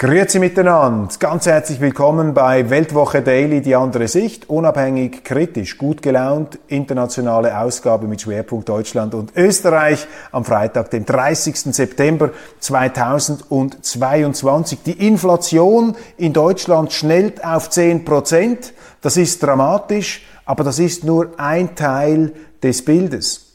Grüezi miteinander, ganz herzlich willkommen bei Weltwoche Daily, die andere Sicht, unabhängig, kritisch, gut gelaunt, internationale Ausgabe mit Schwerpunkt Deutschland und Österreich am Freitag, den 30. September 2022. Die Inflation in Deutschland schnellt auf 10 Prozent, das ist dramatisch, aber das ist nur ein Teil des Bildes.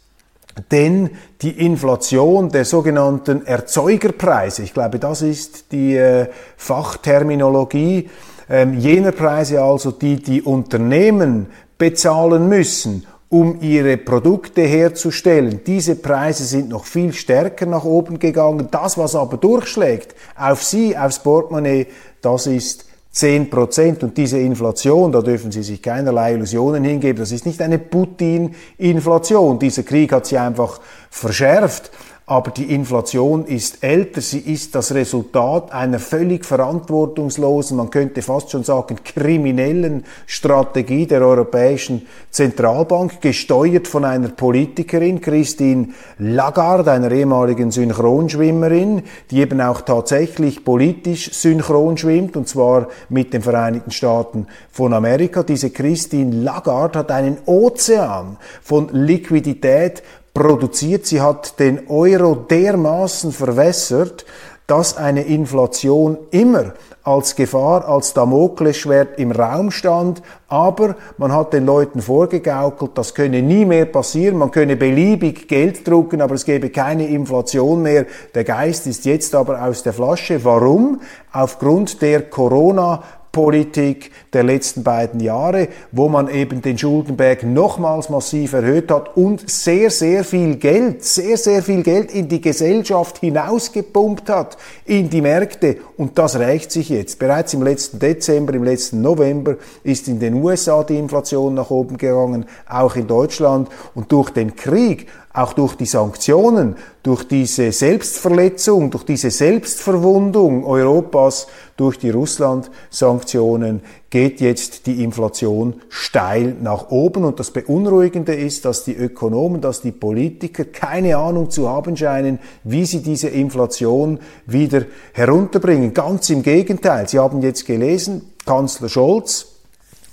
Denn die Inflation der sogenannten Erzeugerpreise, ich glaube, das ist die äh, Fachterminologie, ähm, jener Preise also, die die Unternehmen bezahlen müssen, um ihre Produkte herzustellen. Diese Preise sind noch viel stärker nach oben gegangen. Das, was aber durchschlägt auf sie, aufs Portemonnaie, das ist 10 Prozent. Und diese Inflation, da dürfen Sie sich keinerlei Illusionen hingeben, das ist nicht eine Putin-Inflation. Dieser Krieg hat sie einfach verschärft. Aber die Inflation ist älter, sie ist das Resultat einer völlig verantwortungslosen, man könnte fast schon sagen kriminellen Strategie der Europäischen Zentralbank, gesteuert von einer Politikerin, Christine Lagarde, einer ehemaligen Synchronschwimmerin, die eben auch tatsächlich politisch synchron schwimmt, und zwar mit den Vereinigten Staaten von Amerika. Diese Christine Lagarde hat einen Ozean von Liquidität produziert. Sie hat den Euro dermaßen verwässert, dass eine Inflation immer als Gefahr, als Damoklesschwert im Raum stand, aber man hat den Leuten vorgegaukelt, das könne nie mehr passieren, man könne beliebig Geld drucken, aber es gebe keine Inflation mehr. Der Geist ist jetzt aber aus der Flasche. Warum? Aufgrund der Corona Politik der letzten beiden Jahre, wo man eben den Schuldenberg nochmals massiv erhöht hat und sehr, sehr viel Geld, sehr, sehr viel Geld in die Gesellschaft hinausgepumpt hat, in die Märkte. Und das rächt sich jetzt. Bereits im letzten Dezember, im letzten November ist in den USA die Inflation nach oben gegangen, auch in Deutschland. Und durch den Krieg auch durch die Sanktionen, durch diese Selbstverletzung, durch diese Selbstverwundung Europas durch die Russland-Sanktionen geht jetzt die Inflation steil nach oben. Und das Beunruhigende ist, dass die Ökonomen, dass die Politiker keine Ahnung zu haben scheinen, wie sie diese Inflation wieder herunterbringen. Ganz im Gegenteil. Sie haben jetzt gelesen, Kanzler Scholz,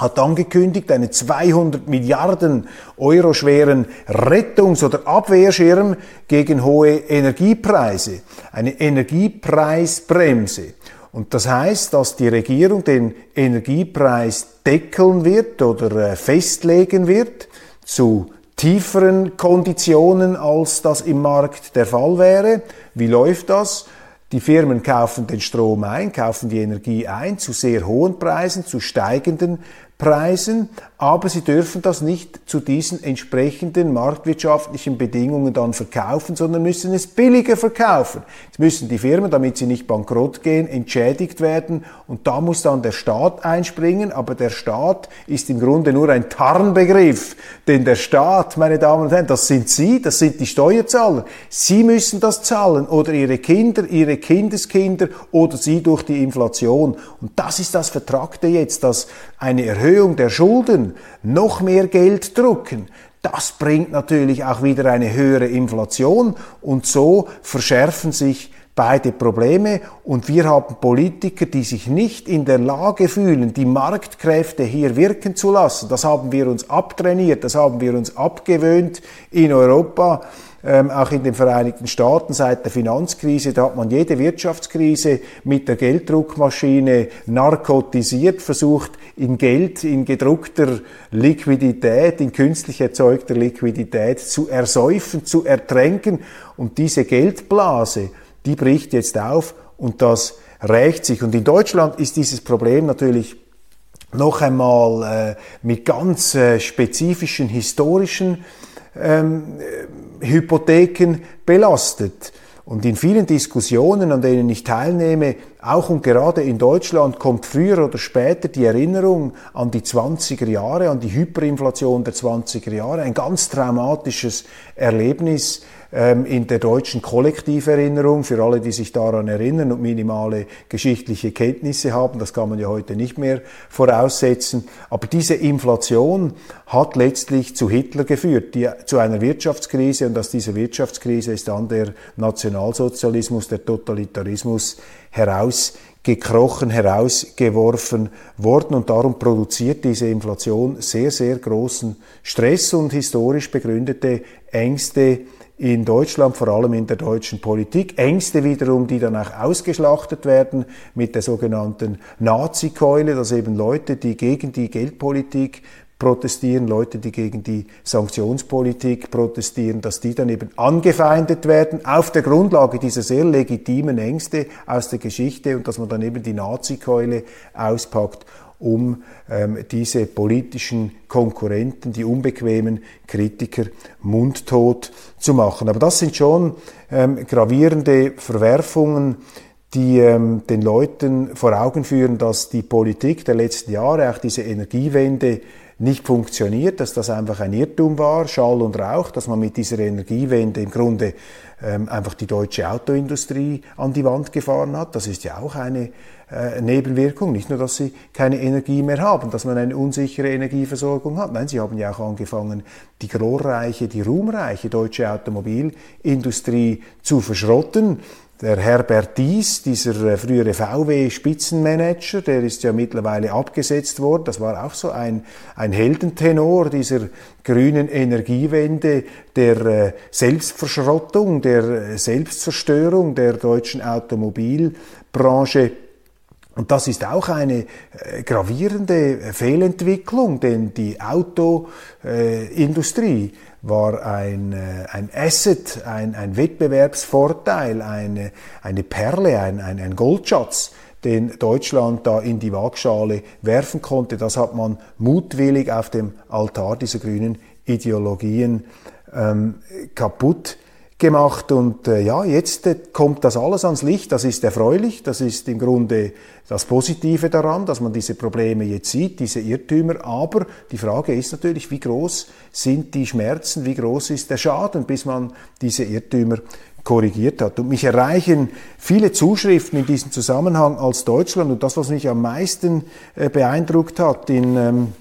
hat angekündigt, einen 200 Milliarden Euro schweren Rettungs- oder Abwehrschirm gegen hohe Energiepreise, eine Energiepreisbremse. Und das heißt, dass die Regierung den Energiepreis deckeln wird oder äh, festlegen wird zu tieferen Konditionen, als das im Markt der Fall wäre. Wie läuft das? Die Firmen kaufen den Strom ein, kaufen die Energie ein zu sehr hohen Preisen, zu steigenden Preisen, aber sie dürfen das nicht zu diesen entsprechenden marktwirtschaftlichen Bedingungen dann verkaufen, sondern müssen es billiger verkaufen. Jetzt müssen die Firmen, damit sie nicht bankrott gehen, entschädigt werden und da muss dann der Staat einspringen, aber der Staat ist im Grunde nur ein Tarnbegriff, denn der Staat, meine Damen und Herren, das sind Sie, das sind die Steuerzahler. Sie müssen das zahlen oder Ihre Kinder, Ihre Kindeskinder oder Sie durch die Inflation. Und das ist das Vertragte jetzt, dass eine Erhöhung Erhöhung der Schulden noch mehr Geld drucken, das bringt natürlich auch wieder eine höhere Inflation und so verschärfen sich beide Probleme. Und wir haben Politiker, die sich nicht in der Lage fühlen, die Marktkräfte hier wirken zu lassen. Das haben wir uns abtrainiert, das haben wir uns abgewöhnt in Europa ähm, auch in den Vereinigten Staaten seit der Finanzkrise, da hat man jede Wirtschaftskrise mit der Gelddruckmaschine narkotisiert, versucht in Geld, in gedruckter Liquidität, in künstlich erzeugter Liquidität zu ersäufen, zu ertränken. Und diese Geldblase, die bricht jetzt auf und das rächt sich. Und in Deutschland ist dieses Problem natürlich noch einmal äh, mit ganz äh, spezifischen historischen ähm, Hypotheken belastet. Und in vielen Diskussionen, an denen ich teilnehme, auch und gerade in Deutschland, kommt früher oder später die Erinnerung an die 20er Jahre, an die Hyperinflation der 20er Jahre, ein ganz traumatisches Erlebnis, ähm, in der deutschen Kollektiverinnerung, für alle, die sich daran erinnern und minimale geschichtliche Kenntnisse haben, das kann man ja heute nicht mehr voraussetzen. Aber diese Inflation hat letztlich zu Hitler geführt, die, zu einer Wirtschaftskrise. Und aus dieser Wirtschaftskrise ist dann der Nationalsozialismus, der Totalitarismus herausgekrochen, herausgeworfen worden und darum produziert diese Inflation sehr, sehr großen Stress und historisch begründete Ängste in Deutschland, vor allem in der deutschen Politik. Ängste wiederum, die dann auch ausgeschlachtet werden mit der sogenannten Nazi-Keule, dass eben Leute, die gegen die Geldpolitik protestieren, Leute, die gegen die Sanktionspolitik protestieren, dass die dann eben angefeindet werden auf der Grundlage dieser sehr legitimen Ängste aus der Geschichte und dass man dann eben die Nazi-Keule auspackt um ähm, diese politischen Konkurrenten, die unbequemen Kritiker mundtot zu machen. Aber das sind schon ähm, gravierende Verwerfungen, die ähm, den Leuten vor Augen führen, dass die Politik der letzten Jahre, auch diese Energiewende, nicht funktioniert, dass das einfach ein Irrtum war, Schall und Rauch, dass man mit dieser Energiewende im Grunde ähm, einfach die deutsche Autoindustrie an die Wand gefahren hat. Das ist ja auch eine äh, Nebenwirkung. Nicht nur, dass sie keine Energie mehr haben, dass man eine unsichere Energieversorgung hat. Nein, sie haben ja auch angefangen, die glorreiche, die ruhmreiche deutsche Automobilindustrie zu verschrotten der Herbert Dies, dieser äh, frühere VW-Spitzenmanager, der ist ja mittlerweile abgesetzt worden. Das war auch so ein, ein Heldentenor dieser grünen Energiewende, der äh, Selbstverschrottung, der äh, Selbstzerstörung der deutschen Automobilbranche. Und das ist auch eine gravierende Fehlentwicklung, denn die Autoindustrie war ein, äh, ein Asset, ein, ein Wettbewerbsvorteil, eine, eine Perle, ein, ein, ein Goldschatz, den Deutschland da in die Waagschale werfen konnte. Das hat man mutwillig auf dem Altar dieser grünen Ideologien ähm, kaputt gemacht und äh, ja, jetzt äh, kommt das alles ans Licht, das ist erfreulich, das ist im Grunde das Positive daran, dass man diese Probleme jetzt sieht, diese Irrtümer, aber die Frage ist natürlich, wie groß sind die Schmerzen, wie groß ist der Schaden, bis man diese Irrtümer korrigiert hat. Und mich erreichen viele Zuschriften in diesem Zusammenhang als Deutschland. Und das, was mich am meisten äh, beeindruckt hat in ähm,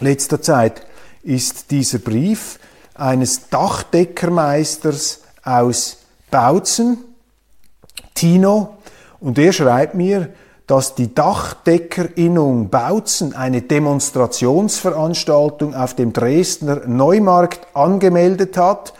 letzter Zeit, ist dieser Brief, eines Dachdeckermeisters aus Bautzen, Tino, und er schreibt mir, dass die Dachdeckerinnung Bautzen eine Demonstrationsveranstaltung auf dem Dresdner Neumarkt angemeldet hat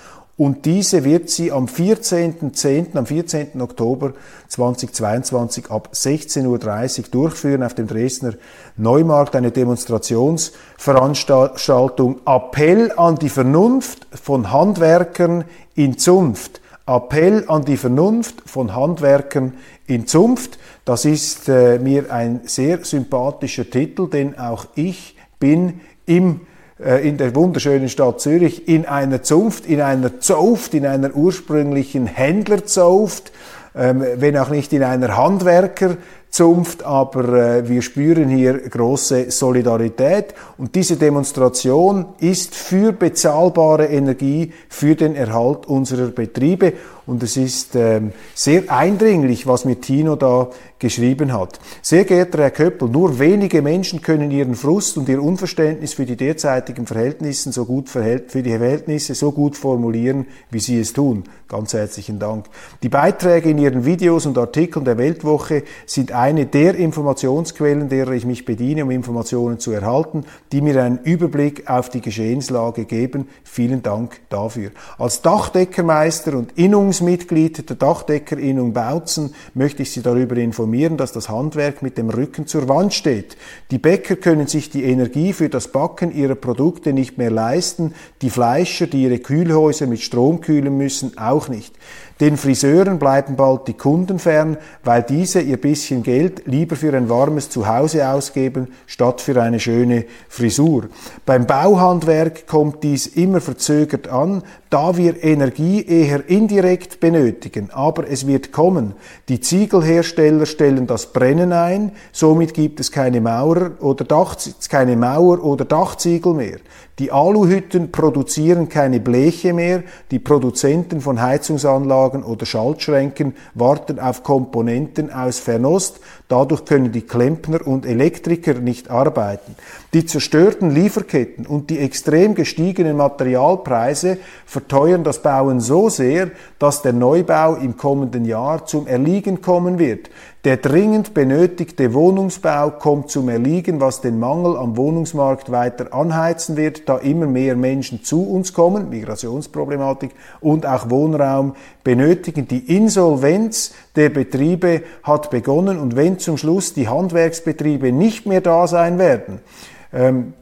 und diese wird sie am 14.10., am 14. Oktober 2022 ab 16.30 Uhr durchführen auf dem Dresdner Neumarkt, eine Demonstrationsveranstaltung. Appell an die Vernunft von Handwerkern in Zunft. Appell an die Vernunft von Handwerkern in Zunft. Das ist äh, mir ein sehr sympathischer Titel, denn auch ich bin im in der wunderschönen Stadt Zürich in einer Zunft, in einer Zauft, in einer ursprünglichen Händlerzauft, ähm, wenn auch nicht in einer Handwerkerzunft, aber äh, wir spüren hier große Solidarität. Und diese Demonstration ist für bezahlbare Energie, für den Erhalt unserer Betriebe und es ist ähm, sehr eindringlich, was mir Tino da geschrieben hat. Sehr geehrter Herr Köppel, nur wenige Menschen können ihren Frust und ihr Unverständnis für die derzeitigen Verhältnisse so gut, für die Verhältnisse so gut formulieren, wie Sie es tun. Ganz herzlichen Dank. Die Beiträge in Ihren Videos und Artikeln der Weltwoche sind eine der Informationsquellen, derer ich mich bediene, um Informationen zu erhalten, die mir einen Überblick auf die Geschehenslage geben. Vielen Dank dafür. Als Dachdeckermeister und Innungsmitglied der Dachdeckerinnung Bautzen möchte ich Sie darüber informieren, dass das Handwerk mit dem Rücken zur Wand steht. Die Bäcker können sich die Energie für das Backen ihrer Produkte nicht mehr leisten, die Fleischer, die ihre Kühlhäuser mit Strom kühlen müssen, auch nicht. Den Friseuren bleiben bald die Kunden fern, weil diese ihr bisschen Geld lieber für ein warmes Zuhause ausgeben, statt für eine schöne Frisur. Beim Bauhandwerk kommt dies immer verzögert an, da wir Energie eher indirekt benötigen, aber es wird kommen. Die Ziegelhersteller stellen das Brennen ein, somit gibt es keine Maurer oder Dach, keine Mauer oder Dachziegel mehr. Die Aluhütten produzieren keine Bleche mehr, die Produzenten von Heizungsanlagen oder Schaltschränken warten auf Komponenten aus Fernost, dadurch können die Klempner und Elektriker nicht arbeiten. Die zerstörten Lieferketten und die extrem gestiegenen Materialpreise verteuern das Bauen so sehr, dass der Neubau im kommenden Jahr zum Erliegen kommen wird. Der dringend benötigte Wohnungsbau kommt zum Erliegen, was den Mangel am Wohnungsmarkt weiter anheizen wird, da immer mehr Menschen zu uns kommen, Migrationsproblematik, und auch Wohnraum benötigen. Die Insolvenz der Betriebe hat begonnen und wenn zum Schluss die Handwerksbetriebe nicht mehr da sein werden, ähm,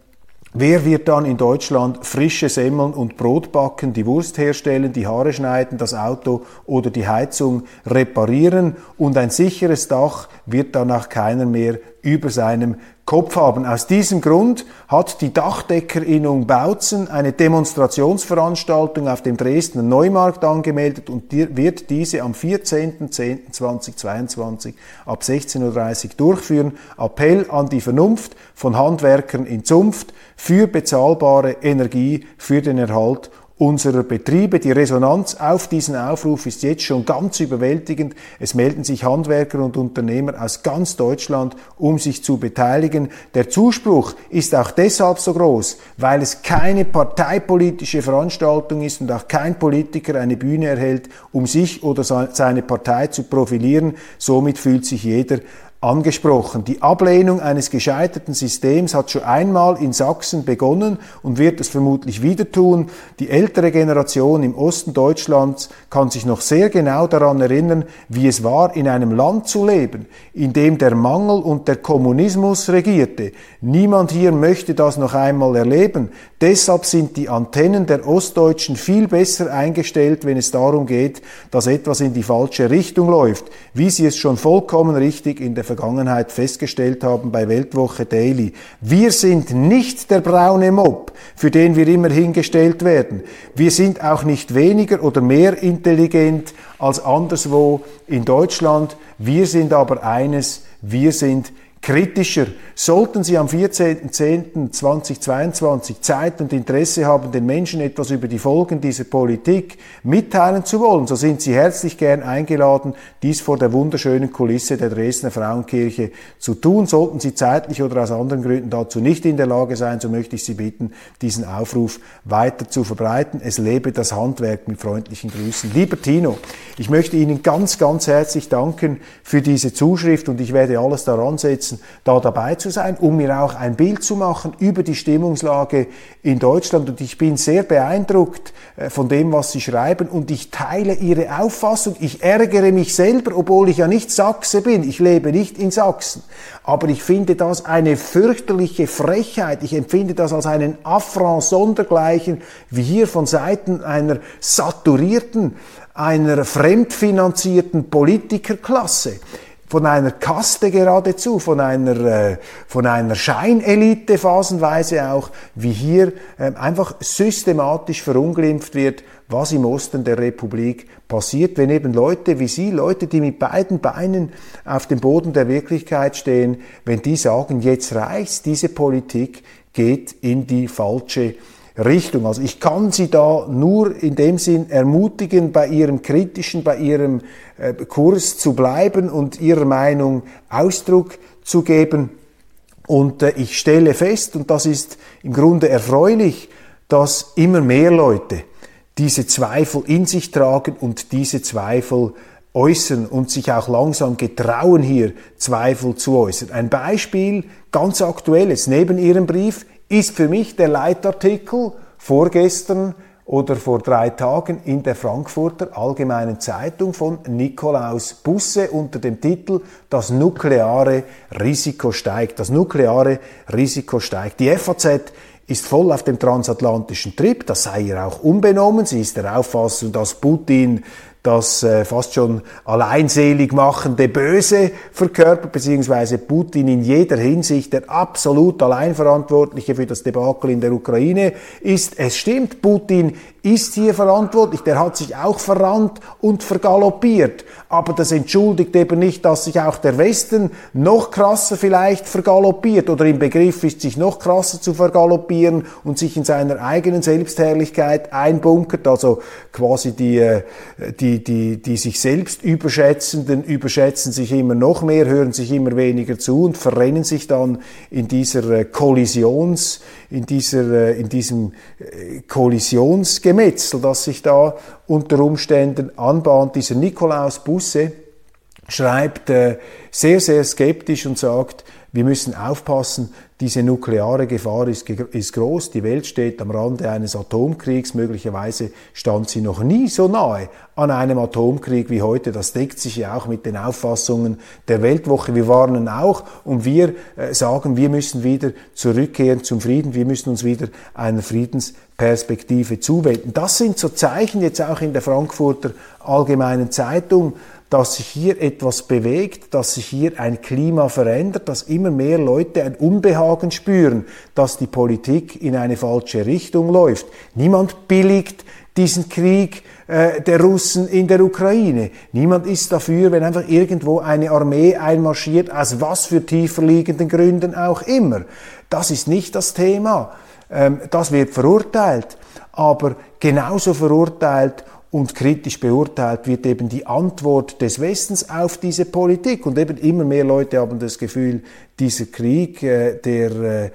Wer wird dann in Deutschland frische Semmeln und Brot backen, die Wurst herstellen, die Haare schneiden, das Auto oder die Heizung reparieren? Und ein sicheres Dach wird danach keiner mehr über seinem Kopf haben. Aus diesem Grund hat die Dachdeckerinnung Bautzen eine Demonstrationsveranstaltung auf dem Dresdner Neumarkt angemeldet und wird diese am 14.10.2022 ab 16.30 Uhr durchführen. Appell an die Vernunft von Handwerkern in Zunft für bezahlbare Energie für den Erhalt unserer Betriebe. Die Resonanz auf diesen Aufruf ist jetzt schon ganz überwältigend. Es melden sich Handwerker und Unternehmer aus ganz Deutschland, um sich zu beteiligen. Der Zuspruch ist auch deshalb so groß, weil es keine parteipolitische Veranstaltung ist und auch kein Politiker eine Bühne erhält, um sich oder seine Partei zu profilieren. Somit fühlt sich jeder angesprochen. Die Ablehnung eines gescheiterten Systems hat schon einmal in Sachsen begonnen und wird es vermutlich wieder tun. Die ältere Generation im Osten Deutschlands kann sich noch sehr genau daran erinnern, wie es war, in einem Land zu leben, in dem der Mangel und der Kommunismus regierte. Niemand hier möchte das noch einmal erleben. Deshalb sind die Antennen der Ostdeutschen viel besser eingestellt, wenn es darum geht, dass etwas in die falsche Richtung läuft, wie sie es schon vollkommen richtig in der Vergangenheit festgestellt haben bei Weltwoche Daily. Wir sind nicht der braune Mob, für den wir immer hingestellt werden. Wir sind auch nicht weniger oder mehr intelligent als anderswo in Deutschland. Wir sind aber eines, wir sind kritischer. Sollten Sie am 14.10.2022 Zeit und Interesse haben, den Menschen etwas über die Folgen dieser Politik mitteilen zu wollen, so sind Sie herzlich gern eingeladen, dies vor der wunderschönen Kulisse der Dresdner Frauenkirche zu tun. Sollten Sie zeitlich oder aus anderen Gründen dazu nicht in der Lage sein, so möchte ich Sie bitten, diesen Aufruf weiter zu verbreiten. Es lebe das Handwerk mit freundlichen Grüßen. Lieber Tino, ich möchte Ihnen ganz, ganz herzlich danken für diese Zuschrift und ich werde alles daran setzen, setzen, da dabei zu sein, um mir auch ein Bild zu machen über die Stimmungslage in Deutschland. Und ich bin sehr beeindruckt äh, von dem, was Sie schreiben und ich teile Ihre Auffassung. Ich ärgere mich selber, obwohl ich ja nicht Sachse bin. Ich lebe nicht in Sachsen. Aber ich finde das eine fürchterliche Frechheit. Ich empfinde das als einen Affront sondergleichen, wie hier von Seiten einer saturierten, einer fremdfinanzierten Politikerklasse von einer Kaste geradezu, von einer, äh, von einer Scheinelite phasenweise auch, wie hier äh, einfach systematisch verunglimpft wird, was im Osten der Republik passiert, wenn eben Leute wie Sie, Leute, die mit beiden Beinen auf dem Boden der Wirklichkeit stehen, wenn die sagen, jetzt reicht's, diese Politik geht in die falsche Richtung. Also ich kann Sie da nur in dem Sinn ermutigen, bei Ihrem kritischen, bei Ihrem äh, Kurs zu bleiben und Ihrer Meinung Ausdruck zu geben. Und äh, ich stelle fest, und das ist im Grunde erfreulich, dass immer mehr Leute diese Zweifel in sich tragen und diese Zweifel äußern und sich auch langsam getrauen, hier Zweifel zu äußern. Ein Beispiel, ganz aktuelles, neben Ihrem Brief, ist für mich der Leitartikel vorgestern oder vor drei Tagen in der Frankfurter Allgemeinen Zeitung von Nikolaus Busse unter dem Titel Das nukleare Risiko steigt. Das nukleare Risiko steigt. Die FAZ ist voll auf dem transatlantischen Trip, das sei ihr auch unbenommen. Sie ist der Auffassung, dass Putin das äh, fast schon alleinselig machende Böse verkörpert, beziehungsweise Putin in jeder Hinsicht der absolut Alleinverantwortliche für das Debakel in der Ukraine ist. Es stimmt, Putin ist hier verantwortlich, der hat sich auch verrannt und vergaloppiert. Aber das entschuldigt eben nicht, dass sich auch der Westen noch krasser vielleicht vergaloppiert oder im Begriff ist, sich noch krasser zu vergaloppieren und sich in seiner eigenen Selbstherrlichkeit einbunkert. Also quasi die, äh, die, die, die sich selbst überschätzenden überschätzen sich immer noch mehr, hören sich immer weniger zu und verrennen sich dann in dieser äh, Kollisions, in dieser, äh, in diesem Kollisionsgemetzel, das sich da unter Umständen anbahnt. Dieser Nikolaus Busse schreibt sehr, sehr skeptisch und sagt, wir müssen aufpassen, diese nukleare Gefahr ist, ist, groß. Die Welt steht am Rande eines Atomkriegs. Möglicherweise stand sie noch nie so nahe an einem Atomkrieg wie heute. Das deckt sich ja auch mit den Auffassungen der Weltwoche. Wir warnen auch und wir äh, sagen, wir müssen wieder zurückkehren zum Frieden. Wir müssen uns wieder einer Friedensperspektive zuwenden. Das sind so Zeichen jetzt auch in der Frankfurter Allgemeinen Zeitung dass sich hier etwas bewegt, dass sich hier ein Klima verändert, dass immer mehr Leute ein Unbehagen spüren, dass die Politik in eine falsche Richtung läuft. Niemand billigt diesen Krieg äh, der Russen in der Ukraine. Niemand ist dafür, wenn einfach irgendwo eine Armee einmarschiert, aus was für tiefer liegenden Gründen auch immer. Das ist nicht das Thema. Ähm, das wird verurteilt. Aber genauso verurteilt und kritisch beurteilt wird eben die Antwort des Westens auf diese Politik. Und eben immer mehr Leute haben das Gefühl, dieser Krieg, äh, der äh,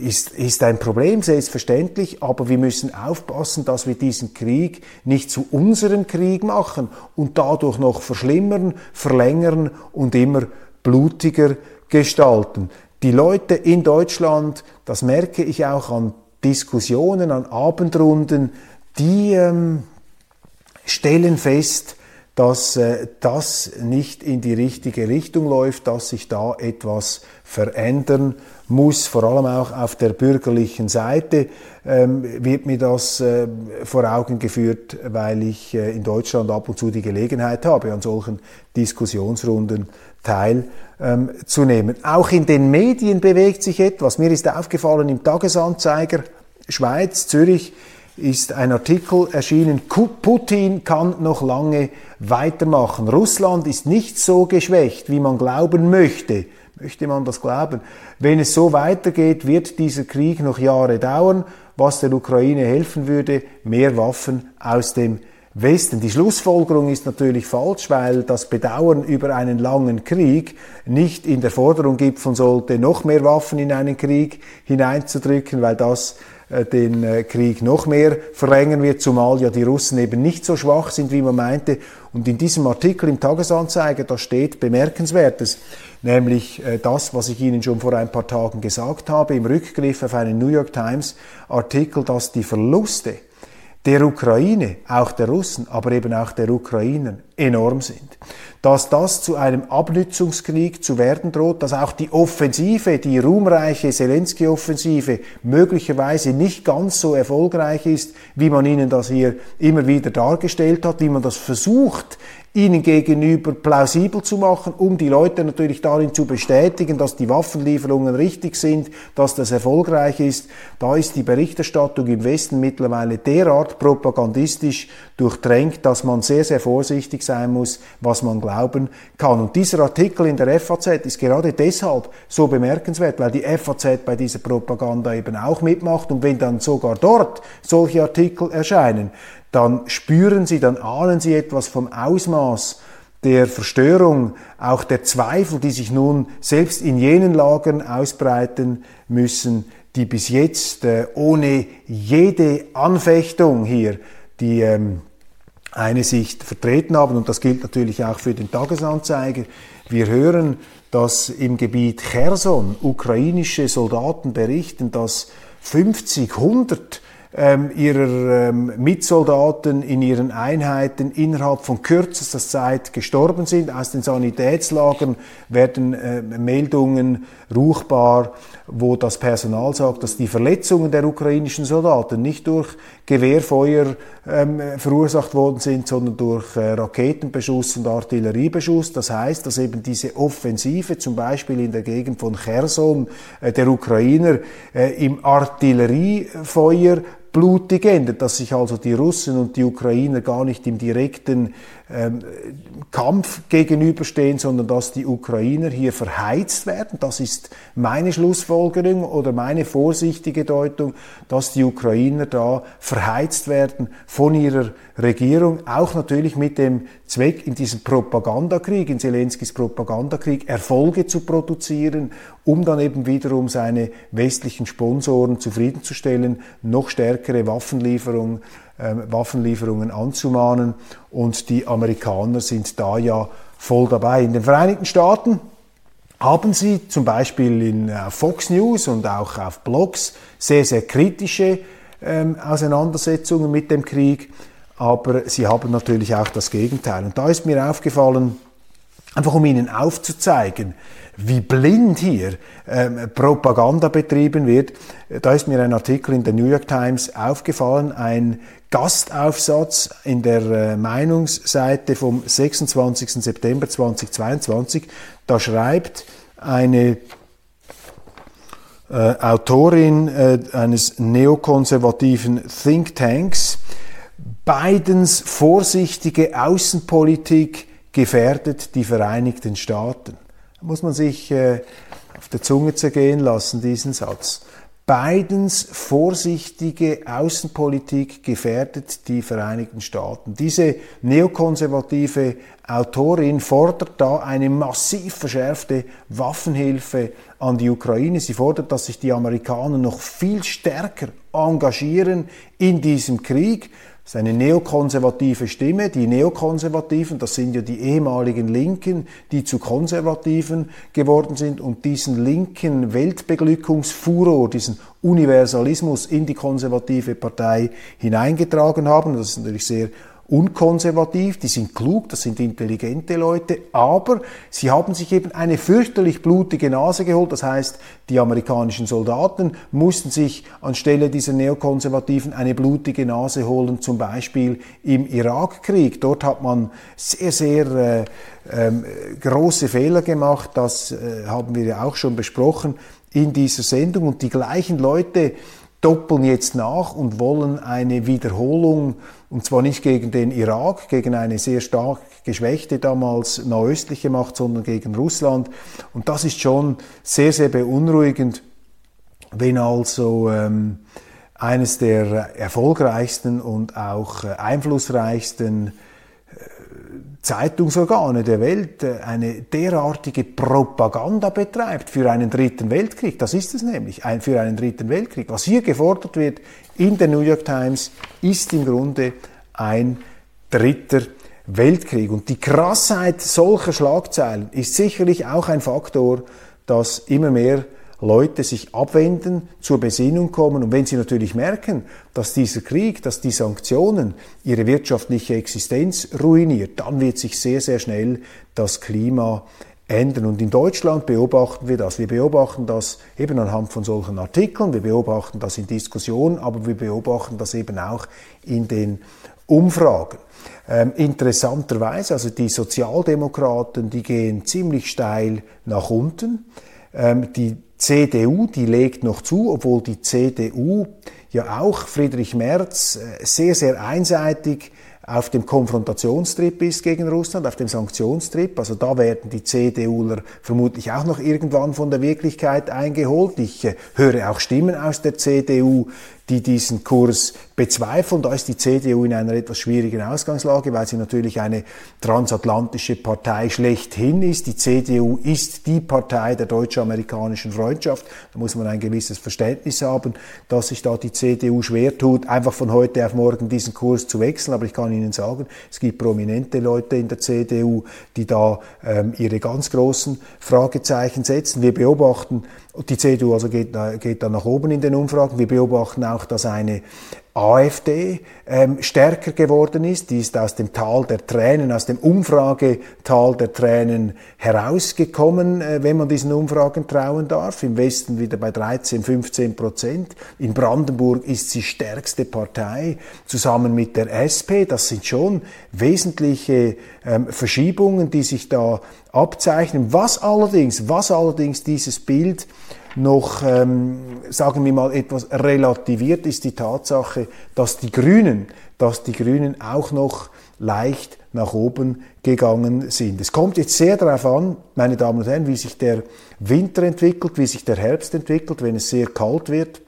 ist, ist ein Problem, selbstverständlich, aber wir müssen aufpassen, dass wir diesen Krieg nicht zu unserem Krieg machen und dadurch noch verschlimmern, verlängern und immer blutiger gestalten. Die Leute in Deutschland, das merke ich auch an Diskussionen, an Abendrunden, die ähm, stellen fest, dass äh, das nicht in die richtige Richtung läuft, dass sich da etwas verändern muss, vor allem auch auf der bürgerlichen Seite ähm, wird mir das äh, vor Augen geführt, weil ich äh, in Deutschland ab und zu die Gelegenheit habe, an solchen Diskussionsrunden teilzunehmen. Ähm, auch in den Medien bewegt sich etwas. Mir ist aufgefallen im Tagesanzeiger Schweiz, Zürich, ist ein Artikel erschienen, Putin kann noch lange weitermachen. Russland ist nicht so geschwächt, wie man glauben möchte. Möchte man das glauben? Wenn es so weitergeht, wird dieser Krieg noch Jahre dauern, was der Ukraine helfen würde, mehr Waffen aus dem Westen. Die Schlussfolgerung ist natürlich falsch, weil das Bedauern über einen langen Krieg nicht in der Forderung gipfeln sollte, noch mehr Waffen in einen Krieg hineinzudrücken, weil das den äh, Krieg noch mehr verlängern wird, zumal ja die Russen eben nicht so schwach sind, wie man meinte. Und in diesem Artikel im Tagesanzeiger, da steht bemerkenswertes, nämlich äh, das, was ich Ihnen schon vor ein paar Tagen gesagt habe, im Rückgriff auf einen New York Times Artikel, dass die Verluste der Ukraine, auch der Russen, aber eben auch der Ukrainer enorm sind. Dass das zu einem Abnützungskrieg zu werden droht, dass auch die Offensive, die ruhmreiche Zelensky-Offensive möglicherweise nicht ganz so erfolgreich ist, wie man ihnen das hier immer wieder dargestellt hat, wie man das versucht ihnen gegenüber plausibel zu machen, um die Leute natürlich darin zu bestätigen, dass die Waffenlieferungen richtig sind, dass das erfolgreich ist. Da ist die Berichterstattung im Westen mittlerweile derart propagandistisch durchdrängt, dass man sehr, sehr vorsichtig sein muss, was man glauben kann. Und dieser Artikel in der FAZ ist gerade deshalb so bemerkenswert, weil die FAZ bei dieser Propaganda eben auch mitmacht. Und wenn dann sogar dort solche Artikel erscheinen, dann spüren Sie, dann ahnen Sie etwas vom Ausmaß der Verstörung, auch der Zweifel, die sich nun selbst in jenen Lagern ausbreiten müssen, die bis jetzt äh, ohne jede Anfechtung hier die ähm, eine Sicht vertreten haben. Und das gilt natürlich auch für den Tagesanzeiger. Wir hören, dass im Gebiet Cherson ukrainische Soldaten berichten, dass 50, 100 ähm, ihrer ähm, Mitsoldaten in ihren Einheiten innerhalb von kürzester Zeit gestorben sind. Aus den Sanitätslagern werden äh, Meldungen ruchbar, wo das Personal sagt, dass die Verletzungen der ukrainischen Soldaten nicht durch Gewehrfeuer ähm, verursacht worden sind, sondern durch äh, Raketenbeschuss und Artilleriebeschuss. Das heißt, dass eben diese Offensive, zum Beispiel in der Gegend von Cherson, äh, der Ukrainer äh, im Artilleriefeuer blutig endet, dass sich also die Russen und die Ukrainer gar nicht im direkten ähm, Kampf gegenüberstehen, sondern dass die Ukrainer hier verheizt werden. Das ist meine Schlussfolgerung oder meine vorsichtige Deutung, dass die Ukrainer da verheizt werden von ihrer Regierung, auch natürlich mit dem Zweck, in diesem Propagandakrieg, in Zelenskis Propagandakrieg, Erfolge zu produzieren, um dann eben wiederum seine westlichen Sponsoren zufriedenzustellen, noch stärkere Waffenlieferungen Waffenlieferungen anzumahnen. Und die Amerikaner sind da ja voll dabei. In den Vereinigten Staaten haben sie zum Beispiel in äh, Fox News und auch auf Blogs sehr, sehr kritische ähm, Auseinandersetzungen mit dem Krieg. Aber sie haben natürlich auch das Gegenteil. Und da ist mir aufgefallen, einfach um Ihnen aufzuzeigen, wie blind hier ähm, Propaganda betrieben wird. Da ist mir ein Artikel in der New York Times aufgefallen, ein Gastaufsatz in der äh, Meinungsseite vom 26. September 2022. Da schreibt eine äh, Autorin äh, eines neokonservativen Thinktanks, Bidens vorsichtige Außenpolitik gefährdet die Vereinigten Staaten. Muss man sich äh, auf der Zunge zergehen lassen, diesen Satz. Bidens vorsichtige Außenpolitik gefährdet die Vereinigten Staaten. Diese neokonservative Autorin fordert da eine massiv verschärfte Waffenhilfe an die Ukraine. Sie fordert, dass sich die Amerikaner noch viel stärker engagieren in diesem Krieg. Das ist eine neokonservative Stimme. Die Neokonservativen, das sind ja die ehemaligen Linken, die zu Konservativen geworden sind und diesen linken Weltbeglückungsfuror, diesen Universalismus in die konservative Partei hineingetragen haben. Das ist natürlich sehr unkonservativ, die sind klug, das sind intelligente Leute, aber sie haben sich eben eine fürchterlich blutige Nase geholt. Das heißt, die amerikanischen Soldaten mussten sich anstelle dieser Neokonservativen eine blutige Nase holen, zum Beispiel im Irakkrieg. Dort hat man sehr, sehr äh, äh, große Fehler gemacht. Das äh, haben wir ja auch schon besprochen in dieser Sendung. Und die gleichen Leute doppeln jetzt nach und wollen eine Wiederholung, und zwar nicht gegen den Irak, gegen eine sehr stark geschwächte damals nahöstliche Macht, sondern gegen Russland. Und das ist schon sehr, sehr beunruhigend, wenn also ähm, eines der erfolgreichsten und auch äh, einflussreichsten Zeitungsorgane der Welt äh, eine derartige Propaganda betreibt für einen dritten Weltkrieg. Das ist es nämlich, ein, für einen dritten Weltkrieg. Was hier gefordert wird in der New York Times, ist im Grunde ein dritter Weltkrieg. Und die Krassheit solcher Schlagzeilen ist sicherlich auch ein Faktor, dass immer mehr Leute sich abwenden, zur Besinnung kommen. Und wenn sie natürlich merken, dass dieser Krieg, dass die Sanktionen ihre wirtschaftliche Existenz ruiniert, dann wird sich sehr, sehr schnell das Klima ändern. Und in Deutschland beobachten wir das. Wir beobachten das eben anhand von solchen Artikeln, wir beobachten das in Diskussionen, aber wir beobachten das eben auch in den Umfragen. Ähm, interessanterweise, also die Sozialdemokraten, die gehen ziemlich steil nach unten. Ähm, die CDU, die legt noch zu, obwohl die CDU ja auch Friedrich Merz äh, sehr, sehr einseitig auf dem Konfrontationstrip ist gegen Russland, auf dem Sanktionstrip. Also da werden die CDUler vermutlich auch noch irgendwann von der Wirklichkeit eingeholt. Ich äh, höre auch Stimmen aus der CDU, die diesen Kurs bezweifeln. Da ist die CDU in einer etwas schwierigen Ausgangslage, weil sie natürlich eine transatlantische Partei schlechthin ist. Die CDU ist die Partei der deutsch-amerikanischen Freundschaft. Da muss man ein gewisses Verständnis haben, dass sich da die CDU schwer tut, einfach von heute auf morgen diesen Kurs zu wechseln. Aber ich kann Ihnen sagen, es gibt prominente Leute in der CDU, die da ähm, ihre ganz großen Fragezeichen setzen. Wir beobachten, die CDU also geht, geht da nach oben in den Umfragen, wir beobachten auch, dass eine AfD ähm, stärker geworden ist. Die ist aus dem Tal der Tränen, aus dem Umfragetal der Tränen herausgekommen, äh, wenn man diesen Umfragen trauen darf. Im Westen wieder bei 13, 15 Prozent. In Brandenburg ist sie stärkste Partei zusammen mit der SP. Das sind schon wesentliche ähm, Verschiebungen, die sich da abzeichnen. Was allerdings, was allerdings dieses Bild noch, ähm, sagen wir mal, etwas relativiert ist die Tatsache, dass die Grünen, dass die Grünen auch noch leicht nach oben gegangen sind. Es kommt jetzt sehr darauf an, meine Damen und Herren, wie sich der Winter entwickelt, wie sich der Herbst entwickelt, wenn es sehr kalt wird,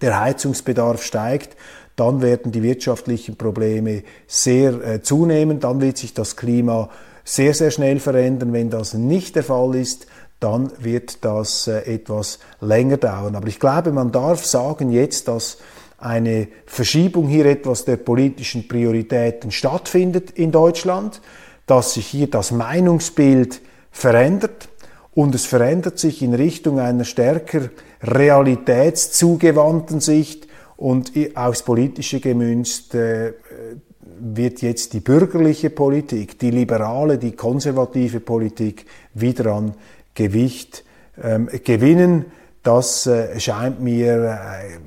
der Heizungsbedarf steigt, dann werden die wirtschaftlichen Probleme sehr äh, zunehmen, dann wird sich das Klima sehr, sehr schnell verändern. Wenn das nicht der Fall ist, dann wird das äh, etwas länger dauern. Aber ich glaube, man darf sagen jetzt, dass eine Verschiebung hier etwas der politischen Prioritäten stattfindet in Deutschland, dass sich hier das Meinungsbild verändert und es verändert sich in Richtung einer stärker realitätszugewandten Sicht und aufs Politische gemünzt äh, wird jetzt die bürgerliche Politik, die liberale, die konservative Politik wieder an Gewicht ähm, gewinnen. Das äh, scheint mir äh,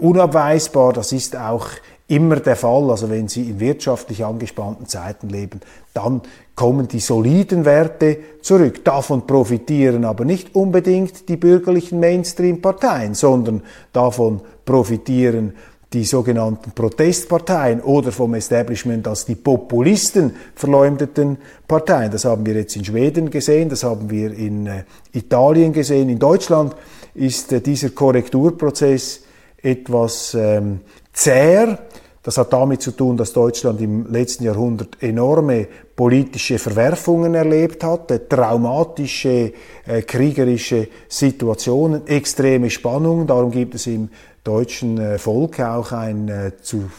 unabweisbar. Das ist auch immer der Fall. Also wenn Sie in wirtschaftlich angespannten Zeiten leben, dann kommen die soliden Werte zurück. Davon profitieren aber nicht unbedingt die bürgerlichen Mainstream-Parteien, sondern davon profitieren die sogenannten Protestparteien oder vom Establishment als die Populisten verleumdeten Parteien. Das haben wir jetzt in Schweden gesehen, das haben wir in äh, Italien gesehen. In Deutschland ist äh, dieser Korrekturprozess etwas ähm, zäher. Das hat damit zu tun, dass Deutschland im letzten Jahrhundert enorme politische Verwerfungen erlebt hat, äh, traumatische, äh, kriegerische Situationen, extreme Spannungen. Darum gibt es im deutschen äh, Volk auch ein, äh, zu,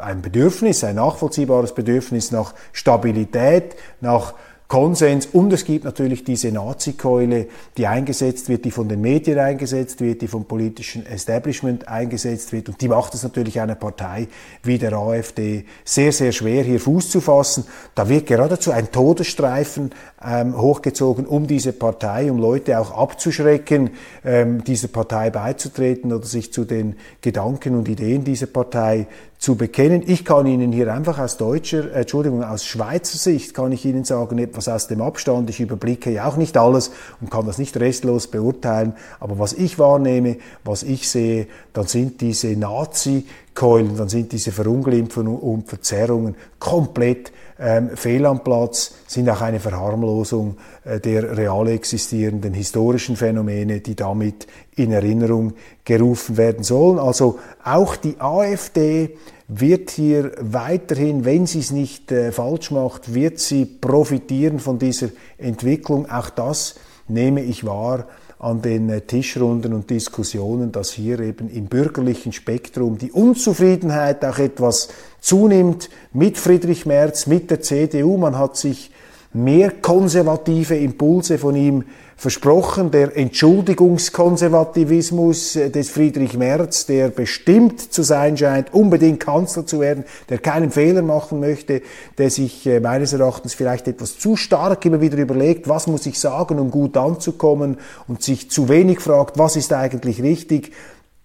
ein Bedürfnis, ein nachvollziehbares Bedürfnis nach Stabilität, nach Konsens und es gibt natürlich diese Nazi-Keule, die eingesetzt wird, die von den Medien eingesetzt wird, die vom politischen Establishment eingesetzt wird und die macht es natürlich einer Partei wie der AfD sehr, sehr schwer, hier Fuß zu fassen. Da wird geradezu ein Todesstreifen ähm, hochgezogen, um diese Partei, um Leute auch abzuschrecken, ähm, dieser Partei beizutreten oder sich zu den Gedanken und Ideen dieser Partei zu bekennen. Ich kann Ihnen hier einfach aus deutscher, äh, Entschuldigung, aus Schweizer Sicht kann ich Ihnen sagen, etwas aus dem Abstand. Ich überblicke ja auch nicht alles und kann das nicht restlos beurteilen. Aber was ich wahrnehme, was ich sehe, dann sind diese Nazi-Keulen, dann sind diese Verunglimpfungen und Verzerrungen komplett ähm, fehl am Platz, sind auch eine Verharmlosung äh, der real existierenden historischen Phänomene, die damit in Erinnerung gerufen werden sollen. Also auch die AfD wird hier weiterhin, wenn sie es nicht äh, falsch macht, wird sie profitieren von dieser Entwicklung. Auch das nehme ich wahr an den äh, Tischrunden und Diskussionen, dass hier eben im bürgerlichen Spektrum die Unzufriedenheit auch etwas zunimmt mit Friedrich Merz, mit der CDU. Man hat sich mehr konservative Impulse von ihm versprochen. Der Entschuldigungskonservativismus äh, des Friedrich Merz, der bestimmt zu sein scheint, unbedingt Kanzler zu werden, der keinen Fehler machen möchte, der sich äh, meines Erachtens vielleicht etwas zu stark immer wieder überlegt, was muss ich sagen, um gut anzukommen und sich zu wenig fragt, was ist eigentlich richtig.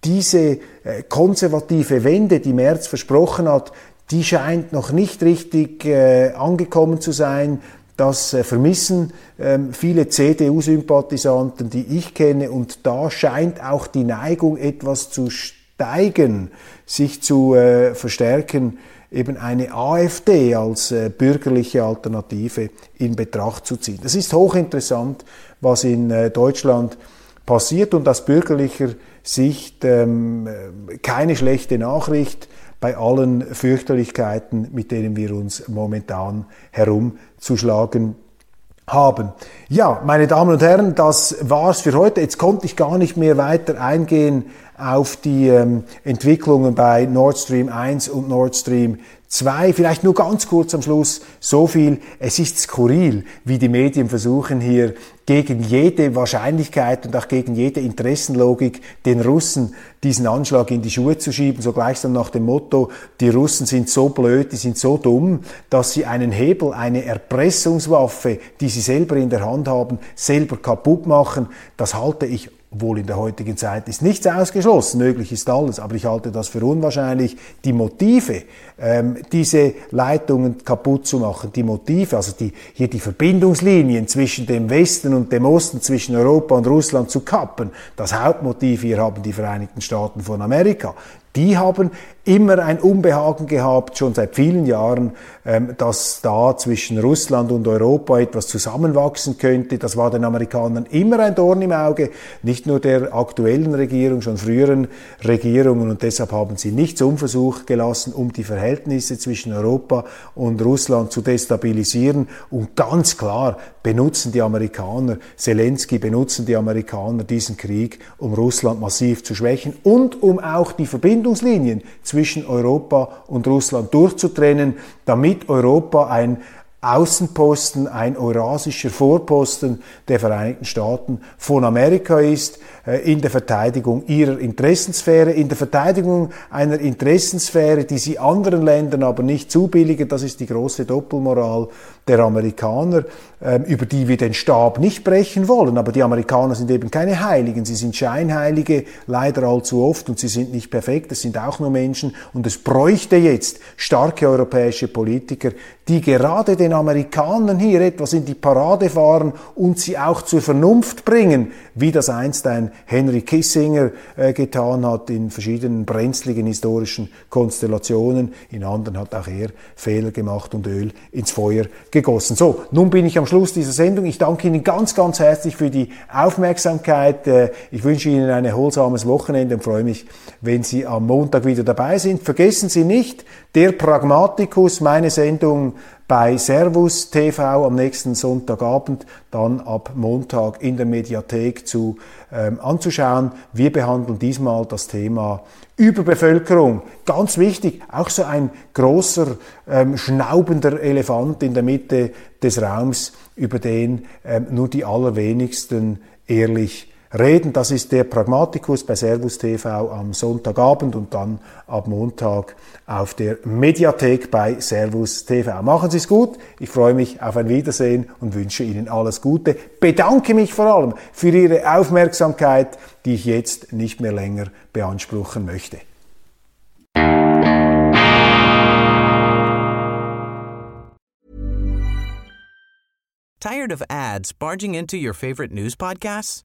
Diese äh, konservative Wende, die Merz versprochen hat, die scheint noch nicht richtig äh, angekommen zu sein. Das äh, vermissen ähm, viele CDU-Sympathisanten, die ich kenne, und da scheint auch die Neigung etwas zu steigen, sich zu äh, verstärken, eben eine AfD als äh, bürgerliche Alternative in Betracht zu ziehen. Das ist hochinteressant, was in Deutschland passiert und aus bürgerlicher Sicht ähm, keine schlechte Nachricht bei allen Fürchterlichkeiten, mit denen wir uns momentan herumzuschlagen haben. Ja, meine Damen und Herren, das war's für heute. Jetzt konnte ich gar nicht mehr weiter eingehen auf die ähm, Entwicklungen bei Nord Stream 1 und Nord Stream Zwei, vielleicht nur ganz kurz am Schluss, so viel, es ist skurril, wie die Medien versuchen hier gegen jede Wahrscheinlichkeit und auch gegen jede Interessenlogik den Russen diesen Anschlag in die Schuhe zu schieben, so gleichsam nach dem Motto, die Russen sind so blöd, die sind so dumm, dass sie einen Hebel, eine Erpressungswaffe, die sie selber in der Hand haben, selber kaputt machen. Das halte ich wohl in der heutigen Zeit ist nichts ausgeschlossen, möglich ist alles, aber ich halte das für unwahrscheinlich. Die Motive, ähm, diese Leitungen kaputt zu machen, die Motive, also die, hier die Verbindungslinien zwischen dem Westen und dem Osten, zwischen Europa und Russland zu kappen, das Hauptmotiv hier haben die Vereinigten Staaten von Amerika. Die haben immer ein Unbehagen gehabt, schon seit vielen Jahren, ähm, dass da zwischen Russland und Europa etwas zusammenwachsen könnte. Das war den Amerikanern immer ein Dorn im Auge, nicht nur der aktuellen Regierung, schon früheren Regierungen. Und deshalb haben sie nichts unversucht gelassen, um die Verhältnisse zwischen Europa und Russland zu destabilisieren. Und ganz klar benutzen die Amerikaner, Zelensky benutzen die Amerikaner diesen Krieg, um Russland massiv zu schwächen und um auch die Verbindungslinien zwischen Europa und Russland durchzutrennen, damit Europa ein Außenposten, ein eurasischer Vorposten der Vereinigten Staaten von Amerika ist, in der Verteidigung ihrer Interessensphäre, in der Verteidigung einer Interessensphäre, die sie anderen Ländern aber nicht zubilligen. Das ist die große Doppelmoral der Amerikaner, ähm, über die wir den Stab nicht brechen wollen. Aber die Amerikaner sind eben keine Heiligen, sie sind Scheinheilige, leider allzu oft, und sie sind nicht perfekt, es sind auch nur Menschen. Und es bräuchte jetzt starke europäische Politiker, die gerade den Amerikanern hier etwas in die Parade fahren und sie auch zur Vernunft bringen, wie das einst ein Henry Kissinger äh, getan hat in verschiedenen brenzligen historischen Konstellationen. In anderen hat auch er Fehler gemacht und Öl ins Feuer gegossen. So, nun bin ich am Schluss dieser Sendung. Ich danke Ihnen ganz, ganz herzlich für die Aufmerksamkeit. Äh, ich wünsche Ihnen ein erholsames Wochenende und freue mich, wenn Sie am Montag wieder dabei sind. Vergessen Sie nicht, der Pragmatikus, meine Sendung bei Servus TV am nächsten Sonntagabend, dann ab Montag in der Mediathek zu ähm, anzuschauen. Wir behandeln diesmal das Thema Überbevölkerung. Ganz wichtig, auch so ein großer ähm, schnaubender Elefant in der Mitte des Raums, über den ähm, nur die allerwenigsten ehrlich reden. Das ist der Pragmatikus bei Servus TV am Sonntagabend und dann ab Montag auf der Mediathek bei Servus TV. Machen Sie es gut. Ich freue mich auf ein Wiedersehen und wünsche Ihnen alles Gute. Bedanke mich vor allem für Ihre Aufmerksamkeit, die ich jetzt nicht mehr länger beanspruchen möchte. Tired of ads barging into your favorite news podcasts?